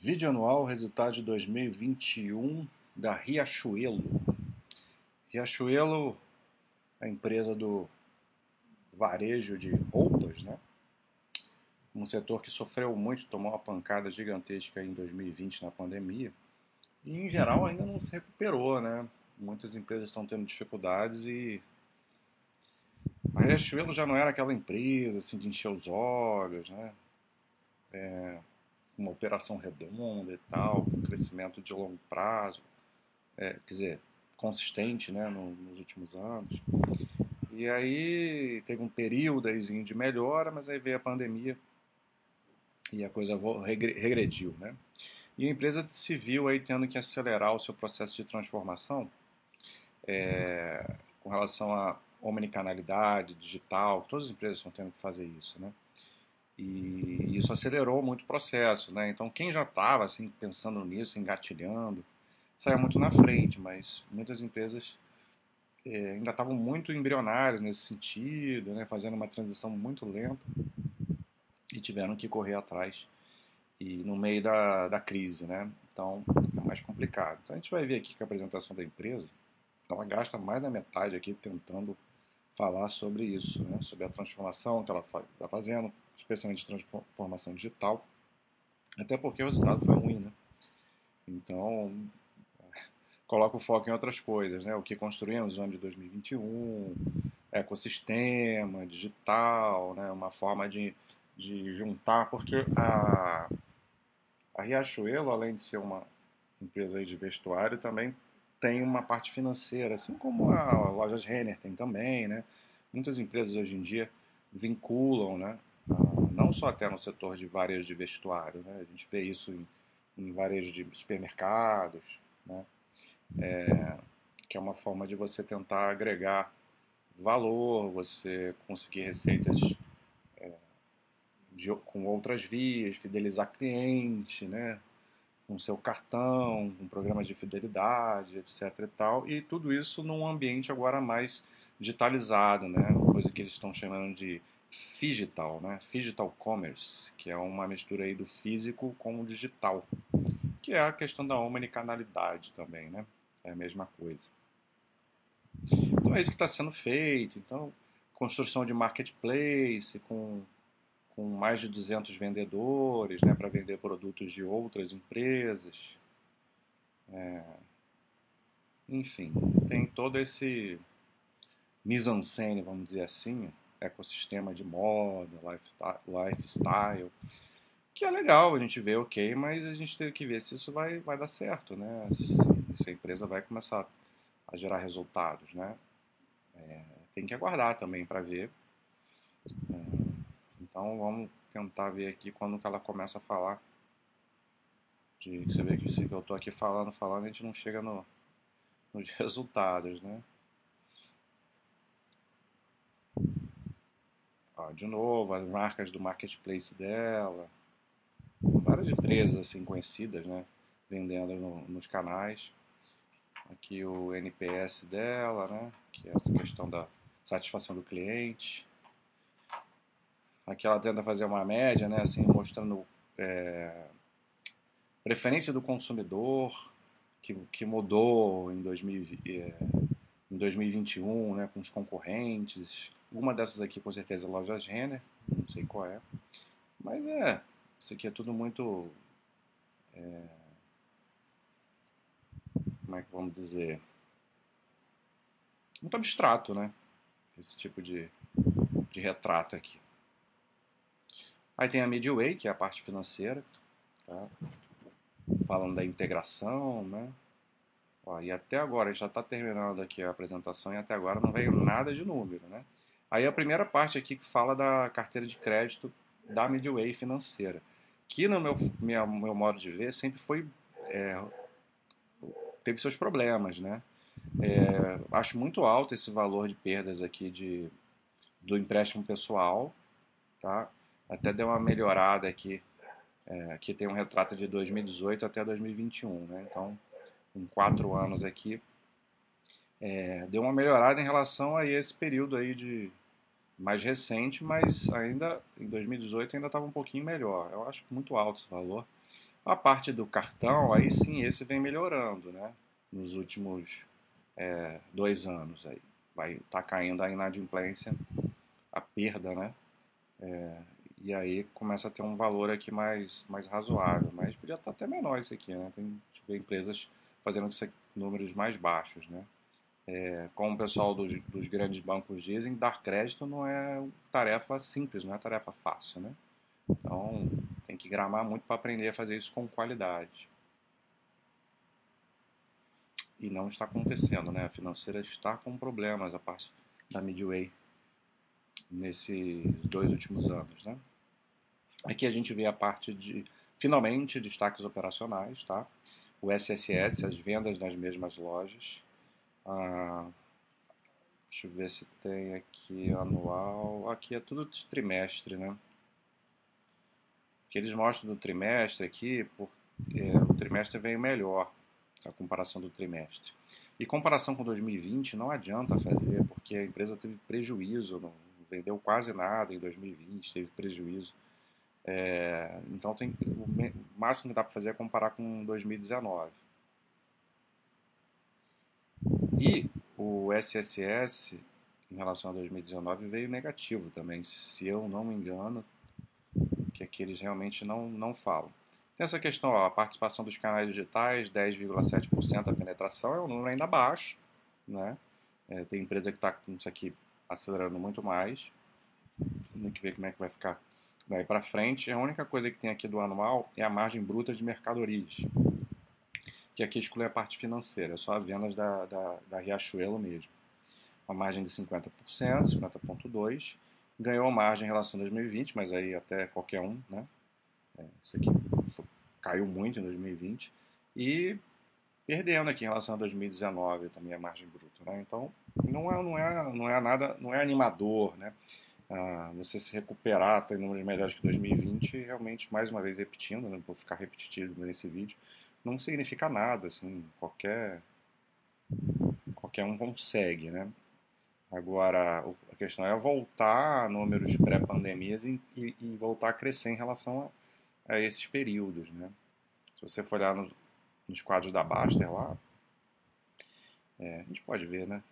Vídeo anual, resultado de 2021 da Riachuelo. Riachuelo, a empresa do varejo de roupas, né? Um setor que sofreu muito, tomou uma pancada gigantesca em 2020 na pandemia. E em geral ainda não se recuperou, né? Muitas empresas estão tendo dificuldades e a Riachuelo já não era aquela empresa assim de encher os olhos, né? É, uma operação redonda e tal, com crescimento de longo prazo, é, quer dizer, consistente né, no, nos últimos anos. E aí teve um período aí de melhora, mas aí veio a pandemia e a coisa regrediu. Né? E a empresa se viu aí tendo que acelerar o seu processo de transformação é, com relação à omnicanalidade, digital, todas as empresas estão tendo que fazer isso. Né? E isso acelerou muito o processo, né? Então quem já estava assim pensando nisso, engatilhando, saia muito na frente, mas muitas empresas é, ainda estavam muito embrionárias nesse sentido, né? Fazendo uma transição muito lenta e tiveram que correr atrás e no meio da, da crise, né? Então é mais complicado. Então a gente vai ver aqui que a apresentação da empresa, ela gasta mais da metade aqui tentando falar sobre isso, né? Sobre a transformação que ela está fazendo, especialmente transformação digital, até porque o resultado foi ruim, né? Então, coloca o foco em outras coisas, né? O que construímos no ano de 2021, ecossistema digital, né? Uma forma de, de juntar, porque a, a Riachuelo, além de ser uma empresa de vestuário, também tem uma parte financeira, assim como a Lojas Renner tem também, né? Muitas empresas hoje em dia vinculam, né? Não só até no setor de varejo de vestuário, né? a gente vê isso em, em varejo de supermercados, né? É, que é uma forma de você tentar agregar valor, você conseguir receitas é, de, com outras vias, fidelizar cliente, né? com seu cartão, com programas de fidelidade, etc. e tal, e tudo isso num ambiente agora mais digitalizado, né? coisa que eles estão chamando de Digital, né? Digital Commerce, que é uma mistura aí do físico com o digital, que é a questão da omnicanalidade também, né? É a mesma coisa. Então é isso que está sendo feito. Então, construção de marketplace com, com mais de 200 vendedores, né? Para vender produtos de outras empresas. É... Enfim, tem todo esse mise-en-scène, vamos dizer assim, ecossistema de moda, lifestyle, que é legal a gente ver, ok, mas a gente tem que ver se isso vai, vai dar certo, né? Se a empresa vai começar a gerar resultados, né? É, tem que aguardar também para ver. É, então vamos tentar ver aqui quando que ela começa a falar. De, você vê que se eu estou aqui falando, falando, a gente não chega no, nos resultados, né? Ó, de novo, as marcas do marketplace dela. Várias empresas assim conhecidas, né? Vendendo no, nos canais. Aqui o NPS dela, né? Que é essa questão da satisfação do cliente. Aqui ela tenta fazer uma média, né? Assim, mostrando é, preferência do consumidor, que, que mudou em, 2000, é, em 2021, né? Com os concorrentes uma dessas aqui com certeza é Lojas Renner, não sei qual é. Mas é, isso aqui é tudo muito. É, como é que vamos dizer? Muito abstrato, né? Esse tipo de, de retrato aqui. Aí tem a Midway, que é a parte financeira, tá? falando da integração, né? Ó, e até agora, já está terminando aqui a apresentação e até agora não veio nada de número, né? Aí a primeira parte aqui que fala da carteira de crédito da Midway financeira, que no meu, meu, meu modo de ver sempre foi é, teve seus problemas, né? É, acho muito alto esse valor de perdas aqui de, do empréstimo pessoal, tá? Até deu uma melhorada aqui. É, aqui tem um retrato de 2018 até 2021, né? Então, com quatro anos aqui, é, deu uma melhorada em relação a esse período aí de mais recente, mas ainda em 2018 ainda estava um pouquinho melhor. Eu acho muito alto esse valor. A parte do cartão, aí sim, esse vem melhorando, né? Nos últimos é, dois anos aí. Vai tá caindo a inadimplência, a perda, né? É, e aí começa a ter um valor aqui mais, mais razoável. Mas podia estar até menor isso aqui, né? Tem empresas fazendo números mais baixos, né? É, como o pessoal dos, dos, grandes bancos dizem, dar crédito não é tarefa simples, não é tarefa fácil, né? Então, tem que gramar muito para aprender a fazer isso com qualidade. E não está acontecendo, né? A financeira está com problemas, a parte da Midway, nesses dois últimos anos, né? Aqui a gente vê a parte de, finalmente, destaques operacionais, tá? O SSS, as vendas nas mesmas lojas. Ah, deixa eu ver se tem aqui anual. Aqui é tudo trimestre, né? que eles mostram do trimestre aqui, porque o trimestre veio melhor, a comparação do trimestre. E comparação com 2020 não adianta fazer, porque a empresa teve prejuízo, não vendeu quase nada em 2020, teve prejuízo. É, então tem, o máximo que dá para fazer é comparar com 2019. E o SSS em relação a 2019 veio negativo também, se eu não me engano, que aqui eles realmente não, não falam. Tem essa questão, ó, a participação dos canais digitais, 10,7% da penetração, é um número ainda baixo. Né? É, tem empresa que está com isso aqui acelerando muito mais. Tem que ver como é que vai ficar daí para frente. A única coisa que tem aqui do anual é a margem bruta de mercadorias, que aqui exclui a parte financeira, só as vendas da, da, da Riachuelo mesmo. Uma margem de 50%, 50,2%. Ganhou margem em relação a 2020, mas aí até qualquer um, né? É, isso aqui foi, caiu muito em 2020. E perdendo aqui em relação a 2019 também a margem bruta, né? Então não é, não é, não é nada, não é animador, né? Ah, você se recuperar, ter números melhores que 2020, realmente, mais uma vez repetindo, né? vou ficar repetitivo nesse vídeo, não significa nada, assim, qualquer, qualquer um consegue, né? Agora, a questão é voltar a números pré-pandemias e, e, voltar a crescer em relação a, a, esses períodos, né? Se você for olhar nos, nos quadros da Baster lá, é, a gente pode ver, né?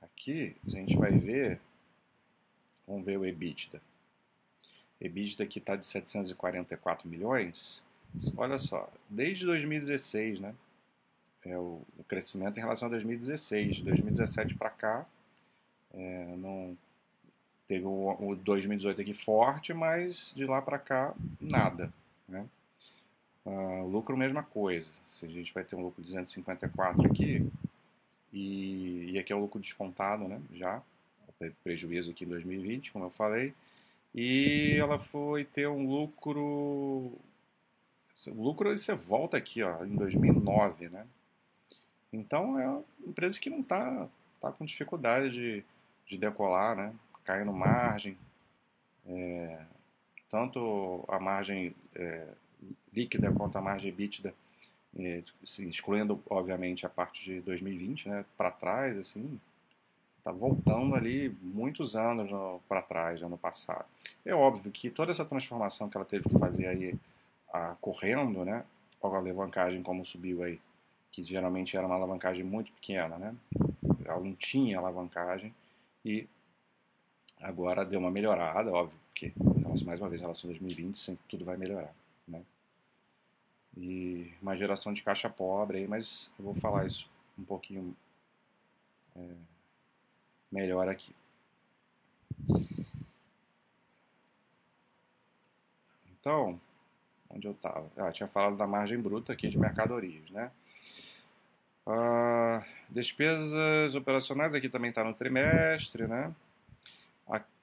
Aqui, a gente vai ver, vamos ver o EBITDA. EBITDA aqui está de 744 milhões. Olha só, desde 2016, né? é o, o, crescimento em relação a 2016. De 2017 para cá, é, não teve o, o 2018 aqui forte, mas de lá para cá, nada. Né? Uh, lucro, mesma coisa. Se a gente vai ter um lucro de 254 aqui, e, e aqui é o lucro descontado, né? Já, teve prejuízo aqui em 2020, como eu falei, e ela foi ter um lucro. O lucro você volta aqui, ó, em 2009, né? Então é uma empresa que não está tá com dificuldade de, de decolar, né? caindo margem, é, tanto a margem é, líquida quanto a margem bítida, é, assim, excluindo obviamente a parte de 2020, né, para trás, assim, está voltando ali muitos anos para trás, ano passado. É óbvio que toda essa transformação que ela teve que fazer aí, correndo, né, com a alavancagem como subiu aí que geralmente era uma alavancagem muito pequena, né? Ela não tinha alavancagem e agora deu uma melhorada, óbvio, porque mais uma vez em relação a 2020 sempre tudo vai melhorar, né? E uma geração de caixa pobre aí, mas eu vou falar isso um pouquinho é, melhor aqui. Então, onde eu estava? Ah, tinha falado da margem bruta aqui de mercadorias, né? Ah, despesas operacionais, aqui também está no trimestre, né?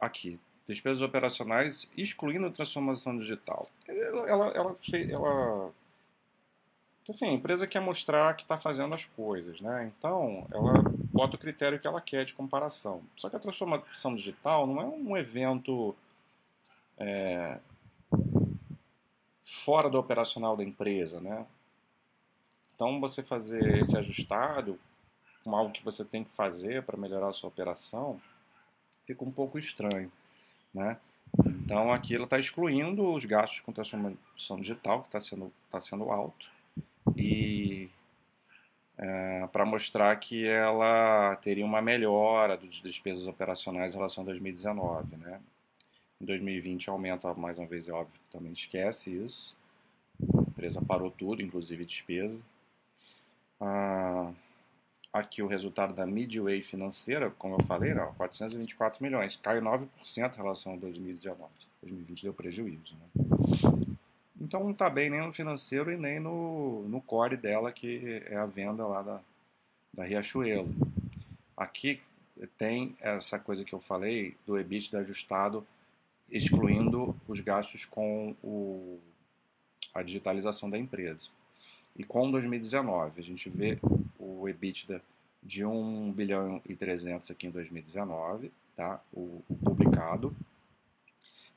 Aqui, despesas operacionais excluindo transformação digital. Ela, ela, ela, fez, ela assim, a empresa quer mostrar que está fazendo as coisas, né? Então, ela bota o critério que ela quer de comparação. Só que a transformação digital não é um evento é, fora do operacional da empresa, né? Então, você fazer esse ajustado com algo que você tem que fazer para melhorar a sua operação fica um pouco estranho, né? Então aqui ela está excluindo os gastos com transformação digital, que está sendo, tá sendo alto, e é, para mostrar que ela teria uma melhora das despesas operacionais em relação a 2019. Né? Em 2020 aumenta, mais uma vez, é óbvio, também esquece isso. A empresa parou tudo, inclusive despesa. Ah, aqui o resultado da Midway financeira, como eu falei, não, 424 milhões, caiu 9% em relação a 2019. 2020 deu prejuízo. Né? Então não está bem nem no financeiro e nem no, no core dela, que é a venda lá da, da Riachuelo. Aqui tem essa coisa que eu falei do EBITDA ajustado, excluindo os gastos com o, a digitalização da empresa. E com 2019, a gente vê o EBITDA de 1 bilhão e 300 aqui em 2019, tá? o, o publicado,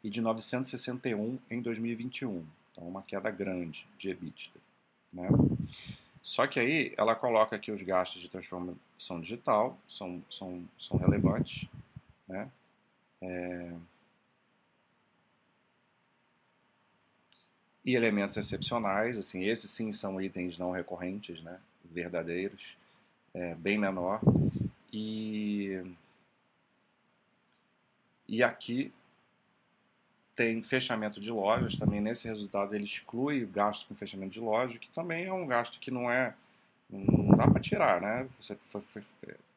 e de 961 em 2021. Então, uma queda grande de EBITDA. Né? Só que aí ela coloca aqui os gastos de transformação digital, são, são, são relevantes. Né? É... E elementos excepcionais, assim, esses sim são itens não recorrentes, né? verdadeiros, é, bem menor. E, e aqui tem fechamento de lojas, também nesse resultado ele exclui o gasto com fechamento de loja, que também é um gasto que não é não dá para tirar, né? Você, foi, foi,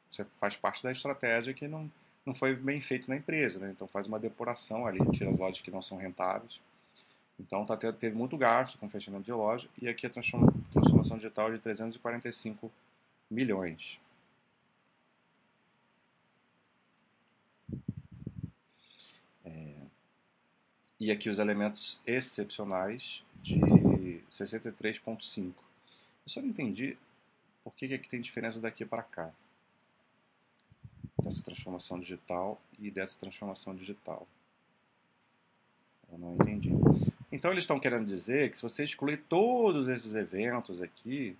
você faz parte da estratégia que não, não foi bem feito na empresa, né? Então faz uma depuração ali, tira as lojas que não são rentáveis. Então tá, teve muito gasto com fechamento de loja e aqui a transformação digital de 345 milhões. E aqui os elementos excepcionais de 63.5. Eu só não entendi por que, que aqui tem diferença daqui para cá. Dessa transformação digital e dessa transformação digital. Eu não entendi. Então eles estão querendo dizer que se você excluir todos esses eventos aqui,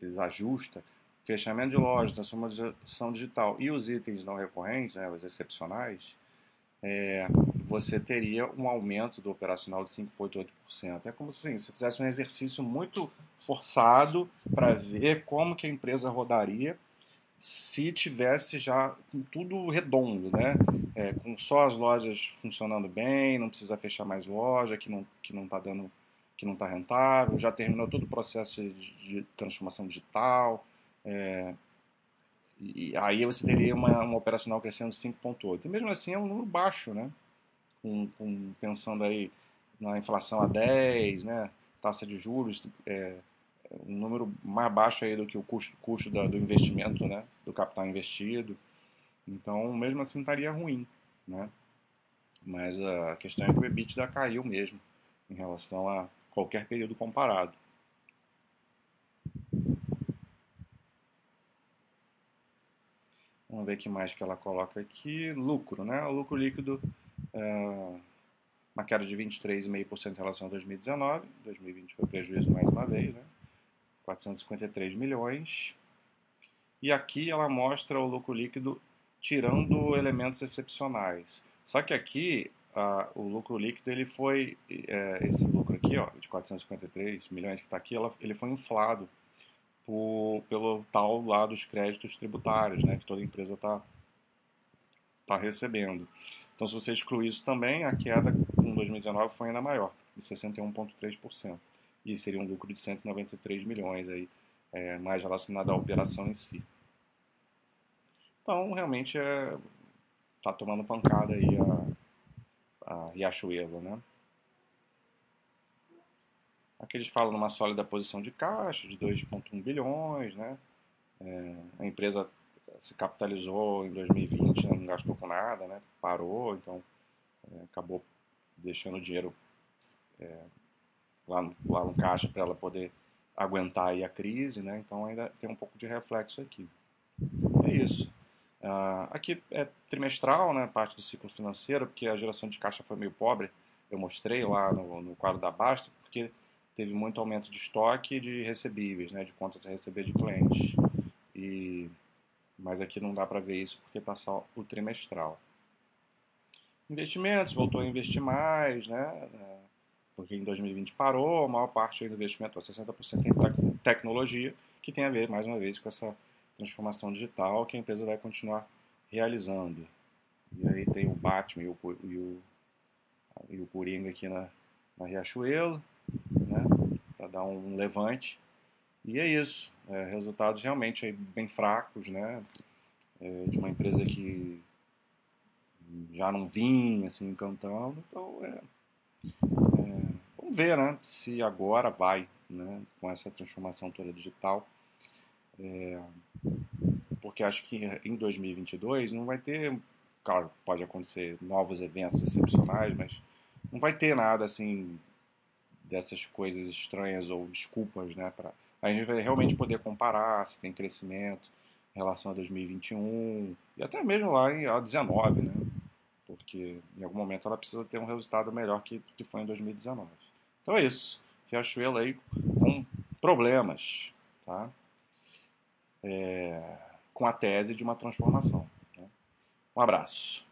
eles ajustam, fechamento de loja, transformação digital e os itens não recorrentes, né, os excepcionais, é, você teria um aumento do operacional de 5,8%. É como se assim, você fizesse um exercício muito forçado para ver como que a empresa rodaria se tivesse já tudo redondo, né? É, com só as lojas funcionando bem, não precisa fechar mais loja, que não que não está dando, que não está rentável, já terminou todo o processo de, de transformação digital. É, e aí você teria uma, uma operacional crescendo 5,8. E mesmo assim é um número baixo, né? Com, com, pensando aí na inflação a 10, né? Taxa de juros, é, um número mais baixo aí do que o custo, custo da, do investimento, né? Do capital investido. Então, mesmo assim estaria ruim, né? Mas a questão é que o EBITDA caiu mesmo em relação a qualquer período comparado. Vamos ver o que mais que ela coloca aqui. Lucro, né? O lucro líquido, é, uma queda de 23,5% em relação a 2019. 2020 foi prejuízo mais uma vez, né? 453 milhões. E aqui ela mostra o lucro líquido tirando elementos excepcionais. Só que aqui a, o lucro líquido ele foi é, esse lucro aqui, ó, de 453 milhões que está aqui, ela, ele foi inflado por, pelo tal lá dos créditos tributários, né, que toda empresa está tá recebendo. Então, se você excluir isso também, a queda em 2019 foi ainda maior, de 61,3%. E seria um lucro de 193 milhões, aí, é, mais relacionado à operação em si. Então, realmente, está é, tomando pancada aí a, a Riachuelo, né? Aqui eles falam numa sólida posição de caixa de 2,1 bilhões, né? É, a empresa se capitalizou em 2020, não gastou com nada, né? Parou, então é, acabou deixando o dinheiro é, lá, no, lá no caixa para ela poder aguentar aí a crise, né? Então ainda tem um pouco de reflexo aqui. É isso. Uh, aqui é trimestral, né? Parte do ciclo financeiro, porque a geração de caixa foi meio pobre. Eu mostrei lá no, no quadro da Basta, porque teve muito aumento de estoque de recebíveis, né, de contas a receber de clientes. E, mas aqui não dá para ver isso porque está só o trimestral. investimentos, voltou a investir mais, né? Porque em 2020 parou, a maior parte do investimento, 60% em tecnologia, que tem a ver, mais uma vez, com essa transformação digital que a empresa vai continuar realizando. E aí tem o Batman e o, e o, e o Coringa aqui na, na Riachuelo, né? Para dar um levante. E é isso. É, resultados realmente bem fracos, né? É, de uma empresa que já não vinha assim encantando. Então, é, vamos ver, né? Se agora vai, né? Com essa transformação toda digital. É, porque acho que em 2022 não vai ter, claro, pode acontecer novos eventos excepcionais, mas não vai ter nada assim dessas coisas estranhas ou desculpas, né, para a gente vai realmente poder comparar se tem crescimento em relação a 2021 e até mesmo lá em a 19, né? Porque em algum momento ela precisa ter um resultado melhor que que foi em 2019. Então é isso. Riachuelo aí com problemas, tá? É, com a tese de uma transformação. Né? Um abraço.